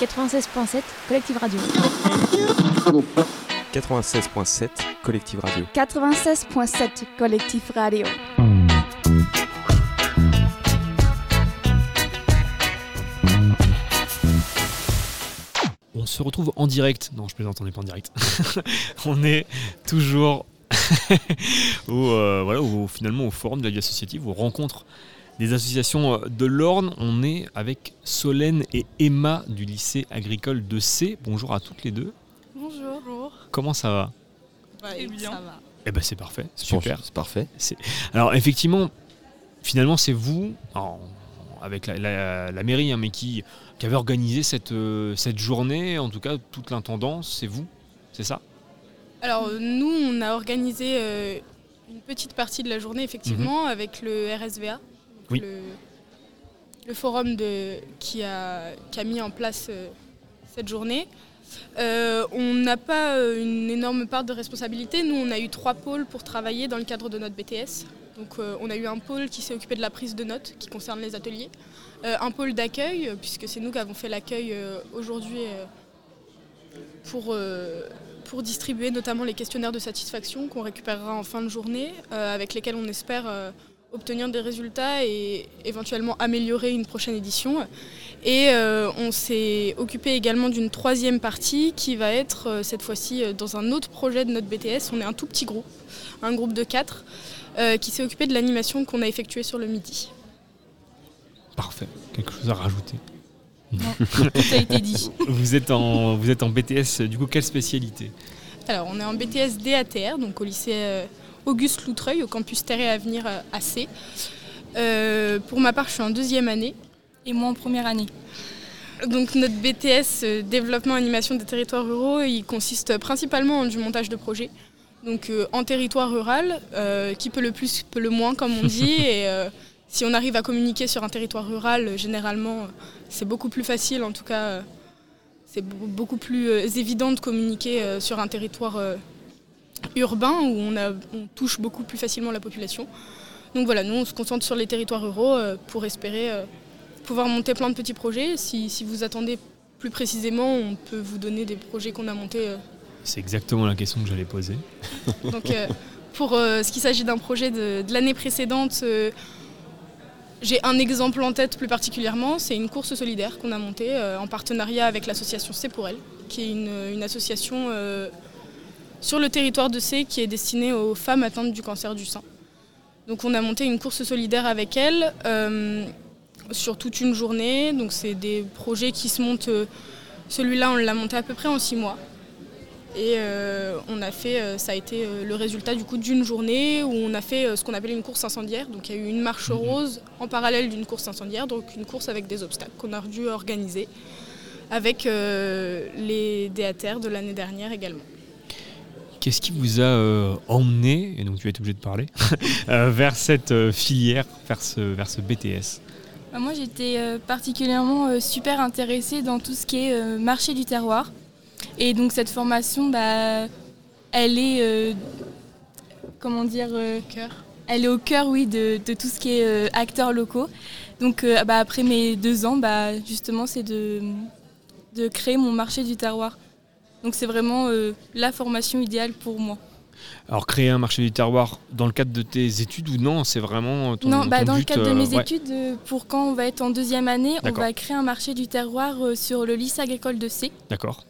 96.7 Collective Radio. 96.7 Collective Radio. 96.7 Collectif Radio. On se retrouve en direct. Non, je plaisante, on n'est pas en direct. on est toujours au, euh, voilà, au- finalement au forum de la vie associative, aux rencontres des associations euh, de l'Orne. On est avec Solène et Emma du lycée agricole de C. Bonjour à toutes les deux. Bonjour. Bonjour. Comment ça va? Très bien. Ça va. Eh ben c'est parfait, super. C'est parfait. Alors effectivement, finalement c'est vous, avec la, la- la mairie, hein, mais qui, qui avait organisé cette, euh, cette journée, en tout cas toute l'intendance, c'est vous, c'est ça? Alors euh, nous, on a organisé euh, une petite partie de la journée, effectivement, avec le RSVA, Oui. le, le forum de, qui, a, qui a mis en place euh, cette journée. Euh, on n'a pas euh, une énorme part de responsabilité. Nous, on a eu trois pôles pour travailler dans le cadre de notre BTS. Donc, euh, on a eu un pôle qui s'est occupé de la prise de notes, qui concerne les ateliers. Euh, un pôle d'accueil, puisque c'est nous qui avons fait l'accueil aujourd'hui pour, pour distribuer notamment les questionnaires de satisfaction qu'on récupérera en fin de journée, avec lesquels on espère obtenir des résultats et éventuellement améliorer une prochaine édition. Et euh, on s'est occupé également d'une troisième partie qui va être euh, cette fois-ci euh, dans un autre projet de notre BTS. On est un tout petit groupe, un groupe de quatre, euh, qui s'est occupé de l'animation qu'on a effectuée sur le midi. Parfait. Quelque chose à rajouter? Tout a été dit. Vous êtes en, vous êtes en BTS, du coup quelle spécialité? Alors, on est en BTS DATR, donc au lycée euh, Auguste Loutreuil, au campus Terre et Avenir euh, à C. Euh, pour ma part, je suis en deuxième année. Et moi en première année. Donc notre BTS euh, développement animation des territoires ruraux, il consiste principalement en du montage de projets. Donc euh, en territoire rural, euh, qui peut le plus peut le moins comme on dit. et euh, si on arrive à communiquer sur un territoire rural, euh, généralement, euh, c'est beaucoup plus facile. En tout cas, euh, c'est be- beaucoup plus euh, évident de communiquer euh, sur un territoire euh, urbain où on, a- on touche beaucoup plus facilement la population. Donc voilà, nous on se concentre sur les territoires ruraux euh, pour espérer euh, pouvoir monter plein de petits projets. Si, si vous attendez plus précisément, on peut vous donner des projets qu'on a montés. euh. C'est exactement la question que j'allais poser. Donc, pour ce qui s'agit d'un projet de, de l'année précédente, j'ai un exemple en tête plus particulièrement. C'est une course solidaire qu'on a montée en partenariat avec l'association C'est pour elle, qui est une, une association sur le territoire de C qui est destinée aux femmes atteintes du cancer du sein. Donc on a monté une course solidaire avec elle euh, sur toute une journée. Donc c'est des projets qui se montent. euh, Celui-là, on l'a monté à peu près en six mois. Et euh, on a fait, ça a été le résultat du coup d'une journée où on a fait ce qu'on appelle une course incendiaire. Donc il y a eu une marche rose en parallèle d'une course incendiaire, donc une course avec des obstacles qu'on a dû organiser avec les DATR de l'année dernière également. Qu'est-ce qui vous a euh, emmené, et donc tu vas être obligé de parler, euh, vers cette euh, filière, vers ce, vers ce BTS Bah, moi j'étais euh, particulièrement euh, super intéressée dans tout ce qui est euh, marché du terroir. Et donc cette formation, bah, elle est, euh, comment dire, euh, Cœur. elle est au cœur, oui, de, de tout ce qui est euh, acteurs locaux. Donc euh, bah, après mes deux ans, bah, justement, c'est de, de créer mon marché du terroir. Donc c'est vraiment euh, la formation idéale pour moi. Alors créer un marché du terroir dans le cadre de tes études ou non C'est vraiment ton, non, bah, dans le cadre de euh, mes ouais. études, euh, pour quand on va être en deuxième année, on va créer un marché du terroir sur le lycée agricole de C. D'accord.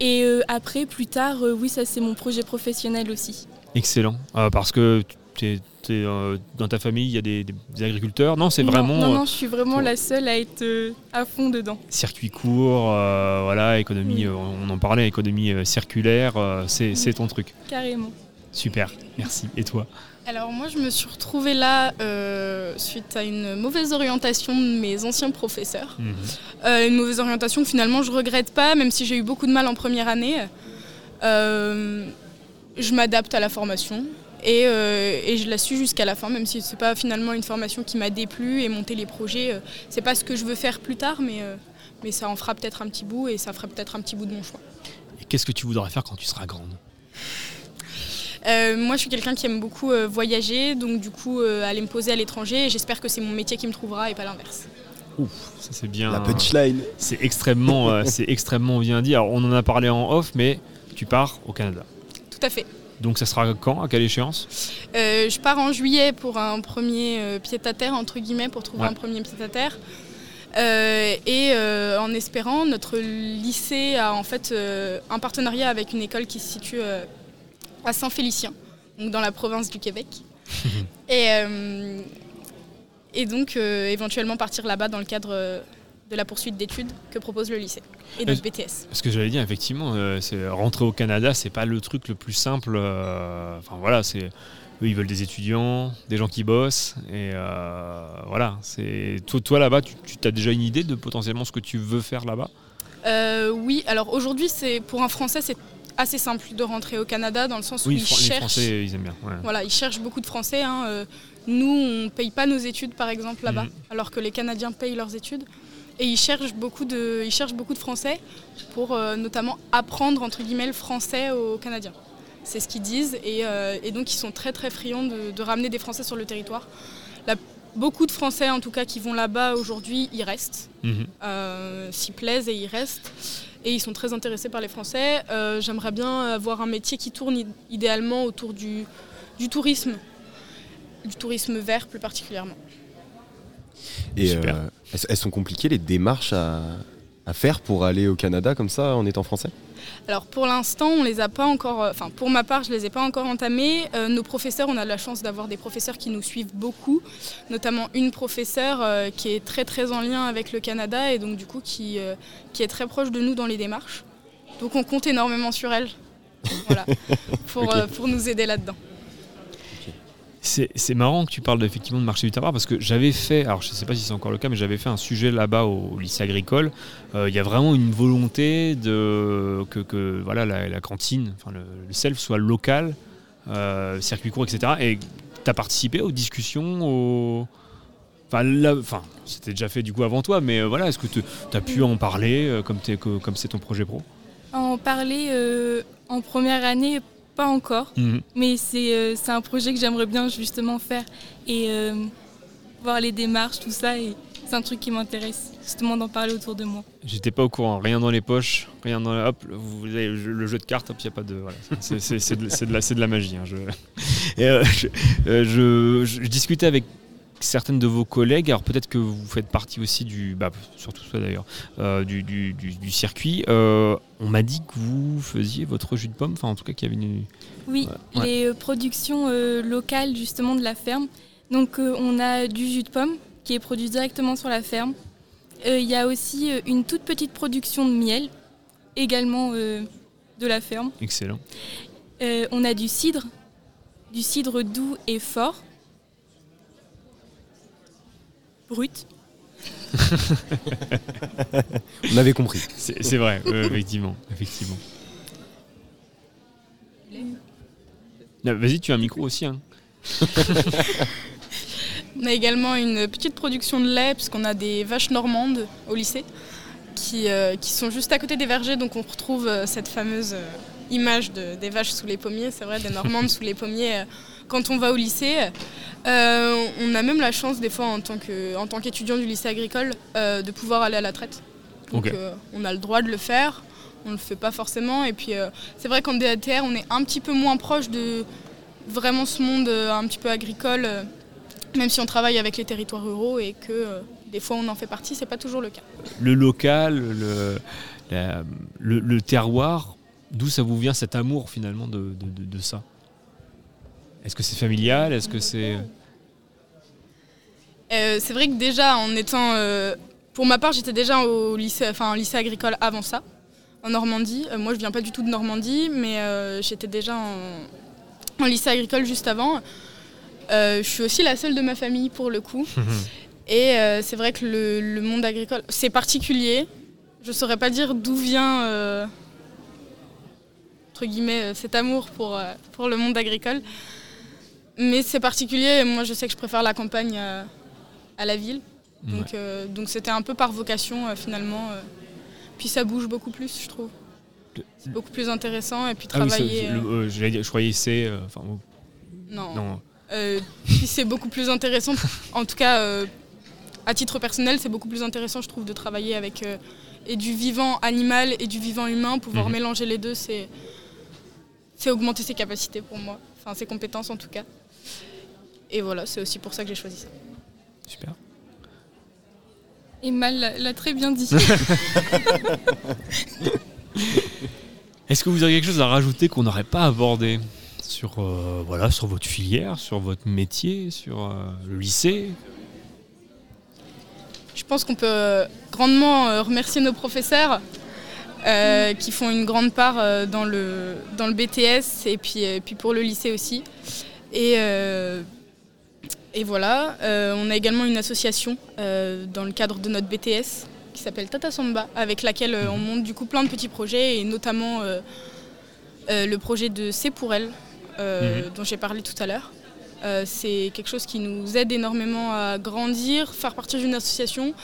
Et après, plus tard, oui, ça c'est mon projet professionnel aussi. Excellent. Parce que euh, dans ta famille, il y a des, des agriculteurs. Non, c'est vraiment Non, non, je suis vraiment pour- la seule à être euh, à fond dedans. circuit court, euh, voilà, économie, Oui. euh, on en parlait, économie circulaire, euh, c'est ton truc. Carrément. Super, merci. Et toi? Alors moi je me suis retrouvée là euh, suite à une mauvaise orientation de mes anciens professeurs. Mhm. Euh, une mauvaise orientation que finalement je regrette pas, même si j'ai eu beaucoup de mal en première année. Euh, je m'adapte à la formation et, euh, et je la suis jusqu'à la fin, même si c'est pas finalement une formation qui m'a déplu et monter les projets, euh, c'est pas ce que je veux faire plus tard, mais, euh, mais ça en fera peut-être un petit bout et ça fera peut-être un petit bout de mon choix. Et qu'est-ce que tu voudrais faire quand tu seras grande? Euh, moi, je suis quelqu'un qui aime beaucoup euh, voyager, donc du coup, euh, aller me poser à l'étranger. Et j'espère que c'est mon métier qui me trouvera et pas l'inverse. Ouf, ça c'est bien. La punchline. C'est extrêmement, euh, c'est extrêmement bien dit. Alors, on en a parlé en off, mais tu pars au Canada. Tout à fait. Donc ça sera quand À quelle échéance? Euh, je pars en juillet pour un premier euh, pied-à-terre, entre guillemets, pour trouver Ouais. un premier pied-à-terre. Euh, et en espérant, notre lycée a en fait un partenariat avec une école qui se situe à Saint-Félicien, donc dans la province du Québec. et, et donc éventuellement partir là-bas dans le cadre de la poursuite d'études que propose le lycée et notre BTS. Parce que j'allais dire, effectivement, euh, c'est rentrer au Canada, c'est pas le truc le plus simple. euh, Enfin voilà, c'est eux, ils veulent des étudiants, des gens qui bossent, et euh, voilà. C'est toi, toi là-bas, tu, tu as déjà une idée de potentiellement ce que tu veux faire là-bas? Oui, alors aujourd'hui, c'est pour un Français, c'est assez simple de rentrer au Canada dans le sens où Oui, ils les cherchent. Français, ils aiment bien. ouais. Voilà, ils cherchent beaucoup de Français. hein, Nous, on ne paye pas nos études, par exemple, là-bas, Mhm. alors que les Canadiens payent leurs études. Et ils cherchent beaucoup de, ils cherchent beaucoup de Français pour euh, notamment apprendre, entre guillemets, le français aux Canadiens. C'est ce qu'ils disent. Et, euh, et donc, ils sont très, très friands de, de ramener des Français sur le territoire. La- beaucoup de Français, en tout cas, qui vont là-bas aujourd'hui, y restent euh, s'y plaisent et y restent. Et ils sont très intéressés par les Français. J'aimerais bien avoir un métier qui tourne id- idéalement autour du, du tourisme, du tourisme vert plus particulièrement. Et euh, elles, elles sont compliquées les démarches à, à faire pour aller au Canada comme ça en étant français? Alors pour l'instant, on les a pas encore. euh, Enfin, pour ma part, je les ai pas encore entamés. Euh, nos professeurs, on a de la chance d'avoir des professeurs qui nous suivent beaucoup, notamment une professeure euh, qui est très très en lien avec le Canada et donc du coup qui, euh, qui est très proche de nous dans les démarches. Donc on compte énormément sur elle, voilà, pour, euh, pour nous aider là-dedans. C'est marrant que tu parles effectivement de marché du terroir parce que j'avais fait, alors je ne sais pas si c'est encore le cas, mais j'avais fait un sujet là-bas au, lycée agricole. Euh, Il y a vraiment une volonté de que, voilà la, cantine, enfin le, self soit local, euh, circuit court, etc. Et tu as participé aux discussions, aux... Enfin, c'était déjà fait du coup avant toi, mais euh, voilà, est-ce que tu as pu en parler comme c'est ton projet pro? En parler en première année, pas encore, Mhm. mais c'est euh, c'est un projet que j'aimerais bien justement faire et euh, voir les démarches, tout ça. Et c'est un truc qui m'intéresse, justement d'en parler autour de moi. J'étais pas au courant, rien dans les poches, rien dans la... Hop, vous avez le jeu de cartes, hop, il n'y a pas de... Voilà. C'est- de, de la, c'est de la magie. hein, je... Et, euh, je, euh, je- je- je discutais avec certaines de vos collègues, alors peut-être que vous faites partie aussi du... Bah, surtout toi d'ailleurs, euh, du, du- du- du circuit. Euh, on m'a dit que vous faisiez votre jus de pomme, enfin en tout cas qu'il y avait une... Oui, Ouais. les euh, productions euh, locales justement de la ferme. Donc on a du jus de pomme qui est produit directement sur la ferme. Il y a aussi une toute petite production de miel, également de la ferme. Excellent. On a du cidre, du cidre doux et fort. Brut. On avait compris. C'est vrai, euh, effectivement. effectivement. Vas-y, tu as un micro aussi. Hein. On a également une petite production de lait, puisqu'on a des vaches normandes au lycée, qui, euh, qui sont juste à côté des vergers, donc on retrouve euh, cette fameuse euh, image de- des vaches sous les pommiers, c'est vrai, des normandes sous les pommiers euh, quand on va au lycée. Euh, on a même la chance, des fois, en tant que- en tant qu'étudiant du lycée agricole, euh, de pouvoir aller à la traite. Donc euh, on a le droit de le faire, on ne le fait pas forcément. Et puis c'est vrai qu'en DATR, on est un petit peu moins proche de vraiment ce monde un petit peu agricole, même si on travaille avec les territoires ruraux et que des fois on en fait partie, c'est pas toujours le cas. le local, le, la- le, le terroir, d'où ça vous vient cet amour finalement de, de- de- de ça? Est-ce que c'est familial? Est-ce que c'est... Euh, c'est vrai que déjà en étant, euh, pour ma part, j'étais déjà au lycée, enfin, lycée agricole avant ça, en Normandie. Euh, moi, je viens pas du tout de Normandie, mais euh, j'étais déjà en, en lycée agricole juste avant. Euh, je suis aussi la seule de ma famille pour le coup. Et euh, c'est vrai que le, le monde agricole, c'est particulier. Je saurais pas dire d'où vient, euh, entre guillemets, euh, cet amour pour, euh, pour le monde agricole. Mais c'est particulier. Moi, je sais que je préfère la campagne euh, à la ville. Ouais. Donc, donc c'était un peu par vocation euh, finalement. euh. Puis ça bouge beaucoup plus, je trouve. C'est beaucoup plus intéressant. Et puis Ah oui, travailler. le- dire- je croyais c'est... Enfin, non. non. Puis c'est beaucoup plus intéressant, en tout cas à titre personnel, c'est beaucoup plus intéressant, je trouve, de travailler avec et du vivant animal et du vivant humain. Pouvoir Mhm. mélanger les deux, c'est c'est augmenter ses capacités pour moi, enfin ses compétences en tout cas. Et voilà, c'est aussi pour ça que j'ai choisi ça. Super. Et Mal l'a- très bien dit. Est-ce que vous avez quelque chose à rajouter qu'on n'aurait pas abordé sur, euh, voilà, sur votre filière, sur votre métier, sur euh, le lycée? Je pense qu'on peut euh, grandement remercier nos professeurs euh, qui font une grande part euh, dans, le, dans le BTS et puis, euh, puis pour le lycée aussi. Et, euh, et voilà, euh, on a également une association dans le cadre de notre BTS qui s'appelle Tata Samba, avec laquelle on monte du coup plein de petits projets et notamment le projet de C'est pour elle, euh, dont j'ai parlé tout à l'heure. Euh, c'est quelque chose qui nous aide énormément à grandir, faire partie d'une association.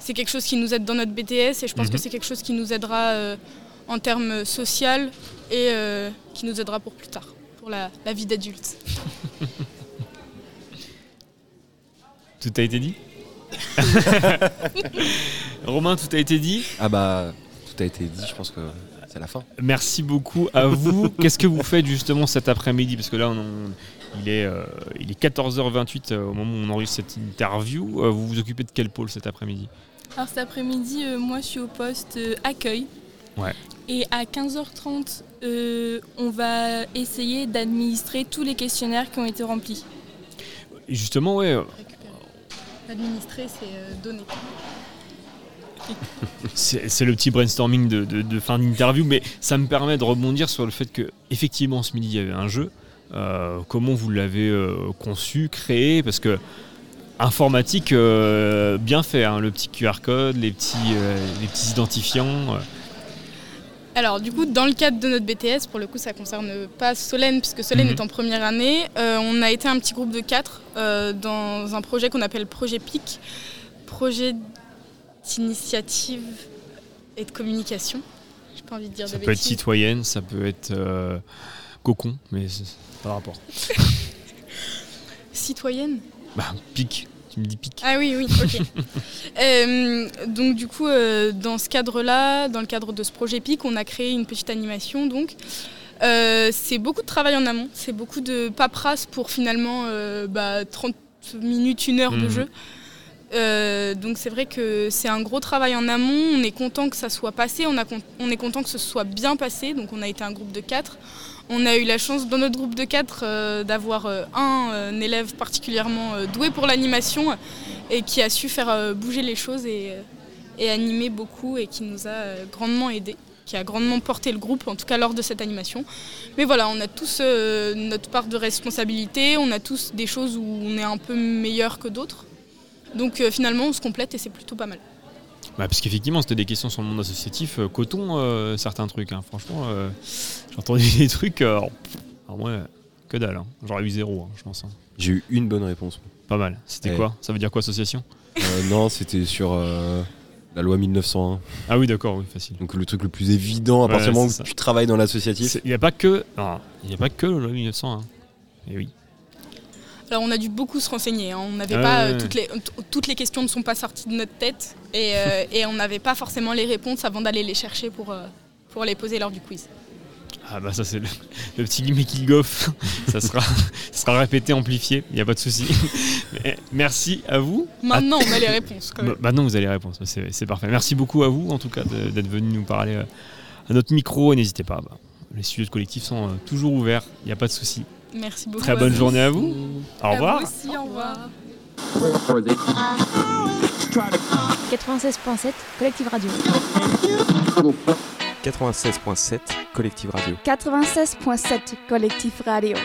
C'est quelque chose qui nous aide dans notre BTS et je pense Mhm. que c'est quelque chose qui nous aidera euh, en termes social et euh, qui nous aidera pour plus tard, pour la, la vie d'adulte. Tout a été dit Romain, tout a été dit Ah bah, tout a été dit, je pense que c'est la fin. Merci beaucoup à vous. Qu'est-ce que vous faites justement cet après-midi? Parce que là, on, on- il, est, euh, il est 14h28 euh, au moment où on enregistre cette interview. Euh, vous vous occupez de quel pôle cet après-midi? Alors cet après-midi, euh, moi je suis au poste euh, accueil. Ouais. Et à 15h30, euh, on va essayer d'administrer tous les questionnaires qui ont été remplis. Justement, ouais, Administrer, c'est euh, donner. c'est c'est le petit brainstorming de, de- de fin d'interview, mais ça me permet de rebondir sur le fait que effectivement ce midi il y avait un jeu. Euh, comment vous l'avez euh, conçu, créé? Parce que informatique, euh, bien fait, hein, le petit QR code, les petits, euh, les petits identifiants. euh. Alors du coup, dans le cadre de notre BTS, pour le coup, ça concerne pas Solène, puisque Solène Mhm. est en première année. On a été un petit groupe de quatre dans un projet qu'on appelle Projet PIC, projet d'initiative et de communication. J'ai pas envie de dire Ça de peut être citoyenne, ça peut être cocon, mais pas rapport. Citoyenne? Bah, pique, tu me dis pique. Ah oui, oui, ok. Euh, donc du coup, euh, dans ce cadre-là, dans le cadre de ce projet PIC, on a créé une petite animation. Donc, Euh, c'est beaucoup de travail en amont, c'est beaucoup de paperasse pour finalement euh, bah, 30 minutes, une heure de Mhm. jeu. Euh, donc c'est vrai que c'est un gros travail en amont. On est content que ça soit passé, on, est content que ce soit bien passé. Donc on a été un groupe de quatre. On a eu la chance dans notre groupe de quatre euh, d'avoir euh, un, élève particulièrement doué pour l'animation et qui a su faire bouger les choses et, et animer beaucoup et qui nous a grandement aidés, qui a grandement porté le groupe, en tout cas lors de cette animation. Mais voilà, on a tous notre part de responsabilité, on a tous des choses où on est un peu meilleur que d'autres. Donc euh, finalement, on se complète et c'est plutôt pas mal. Bah, parce qu'effectivement, c'était des questions sur le monde associatif. euh, coton, euh, certains trucs. hein. Franchement, euh, j'ai entendu des trucs. euh, alors, moi, que dalle. hein. J'aurais eu zéro, hein, je pense. hein. J'ai eu une bonne réponse. Pas mal. C'était Ouais. quoi? Ça veut dire quoi, association? Euh, non, c'était sur euh, la loi 1901. Ah oui, d'accord, oui, facile. Donc le truc le plus évident à partir du moment où ça. tu travailles dans l'associatif. Il n'y a pas que. Il n'y a pas que le loi 1900. hein. Et oui. Alors on a dû beaucoup se renseigner, hein. on n'avait Ah pas ouais, euh, ouais. toutes les toutes les questions ne sont pas sorties de notre tête et, euh, et on n'avait pas forcément les réponses avant d'aller les chercher pour euh, pour les poser lors du quiz. Ah bah ça c'est le, le petit making of. ça sera, ça sera répété, amplifié. Il n'y a pas de souci. Merci à vous. Maintenant on a les réponses quand Bah. Maintenant, vous avez les réponses. C'est parfait. Merci beaucoup à vous, en tout cas, d'être venu nous parler euh, à notre micro. Et n'hésitez pas, bah, les studios de collectif sont euh, toujours ouverts. Il n'y a pas de souci. Merci beaucoup. Très bonne journée à vous. Au revoir. vous aussi, au revoir. 96.7 Collective Radio. 96.7 Collective Radio. 96.7 Collectif Radio.